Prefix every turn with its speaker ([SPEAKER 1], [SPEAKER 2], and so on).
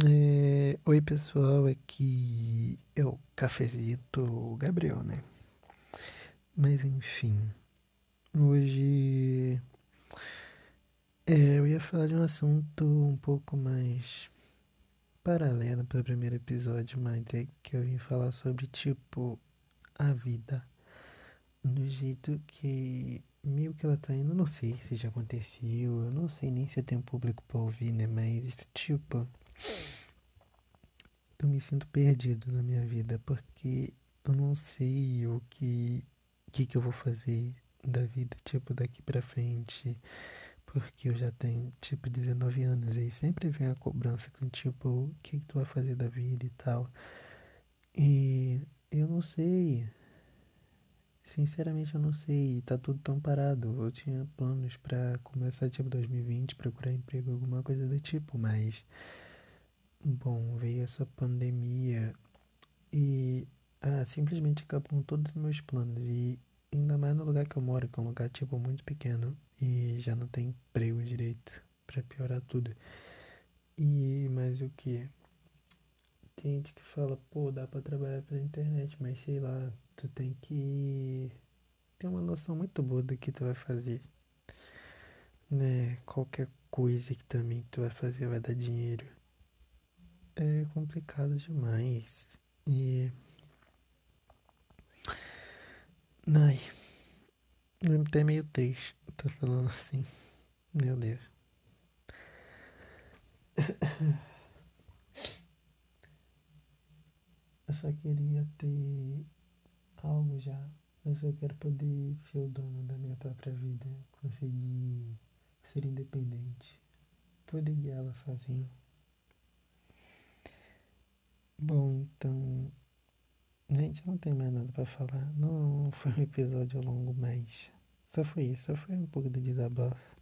[SPEAKER 1] É, oi pessoal, aqui é o cafezito Gabriel, né? Mas enfim, hoje é, eu ia falar de um assunto um pouco mais paralelo para o primeiro episódio, mas é que eu vim falar sobre tipo a vida, do jeito que meio que ela tá indo, não sei se já aconteceu, eu não sei nem se tem público para ouvir, né? Mas tipo eu me sinto perdido na minha vida porque eu não sei o que que, que eu vou fazer da vida, tipo, daqui pra frente, porque eu já tenho, tipo, 19 anos e sempre vem a cobrança com, tipo, o que, que tu vai fazer da vida e tal. E eu não sei, sinceramente eu não sei, tá tudo tão parado. Eu tinha planos pra começar, tipo, 2020, procurar emprego, alguma coisa do tipo, mas Bom, veio essa pandemia e ah, simplesmente acabou todos os meus planos. E ainda mais no lugar que eu moro, que é um lugar tipo muito pequeno e já não tem emprego direito, pra piorar tudo. E mais o que? Tem gente que fala, pô, dá pra trabalhar pela internet, mas sei lá, tu tem que ter uma noção muito boa do que tu vai fazer, né? Qualquer coisa que também tu vai fazer vai dar dinheiro é complicado demais. E. Ai. Até meio triste. Tô falando assim. Meu Deus. Eu só queria ter algo já. Eu só quero poder ser o dono da minha própria vida. Conseguir ser independente. Poder guiá-la sozinho. Bom, então. Gente, não tem mais nada pra falar. Não foi um episódio longo, mas. Só foi isso. Só foi um pouco de desabafo.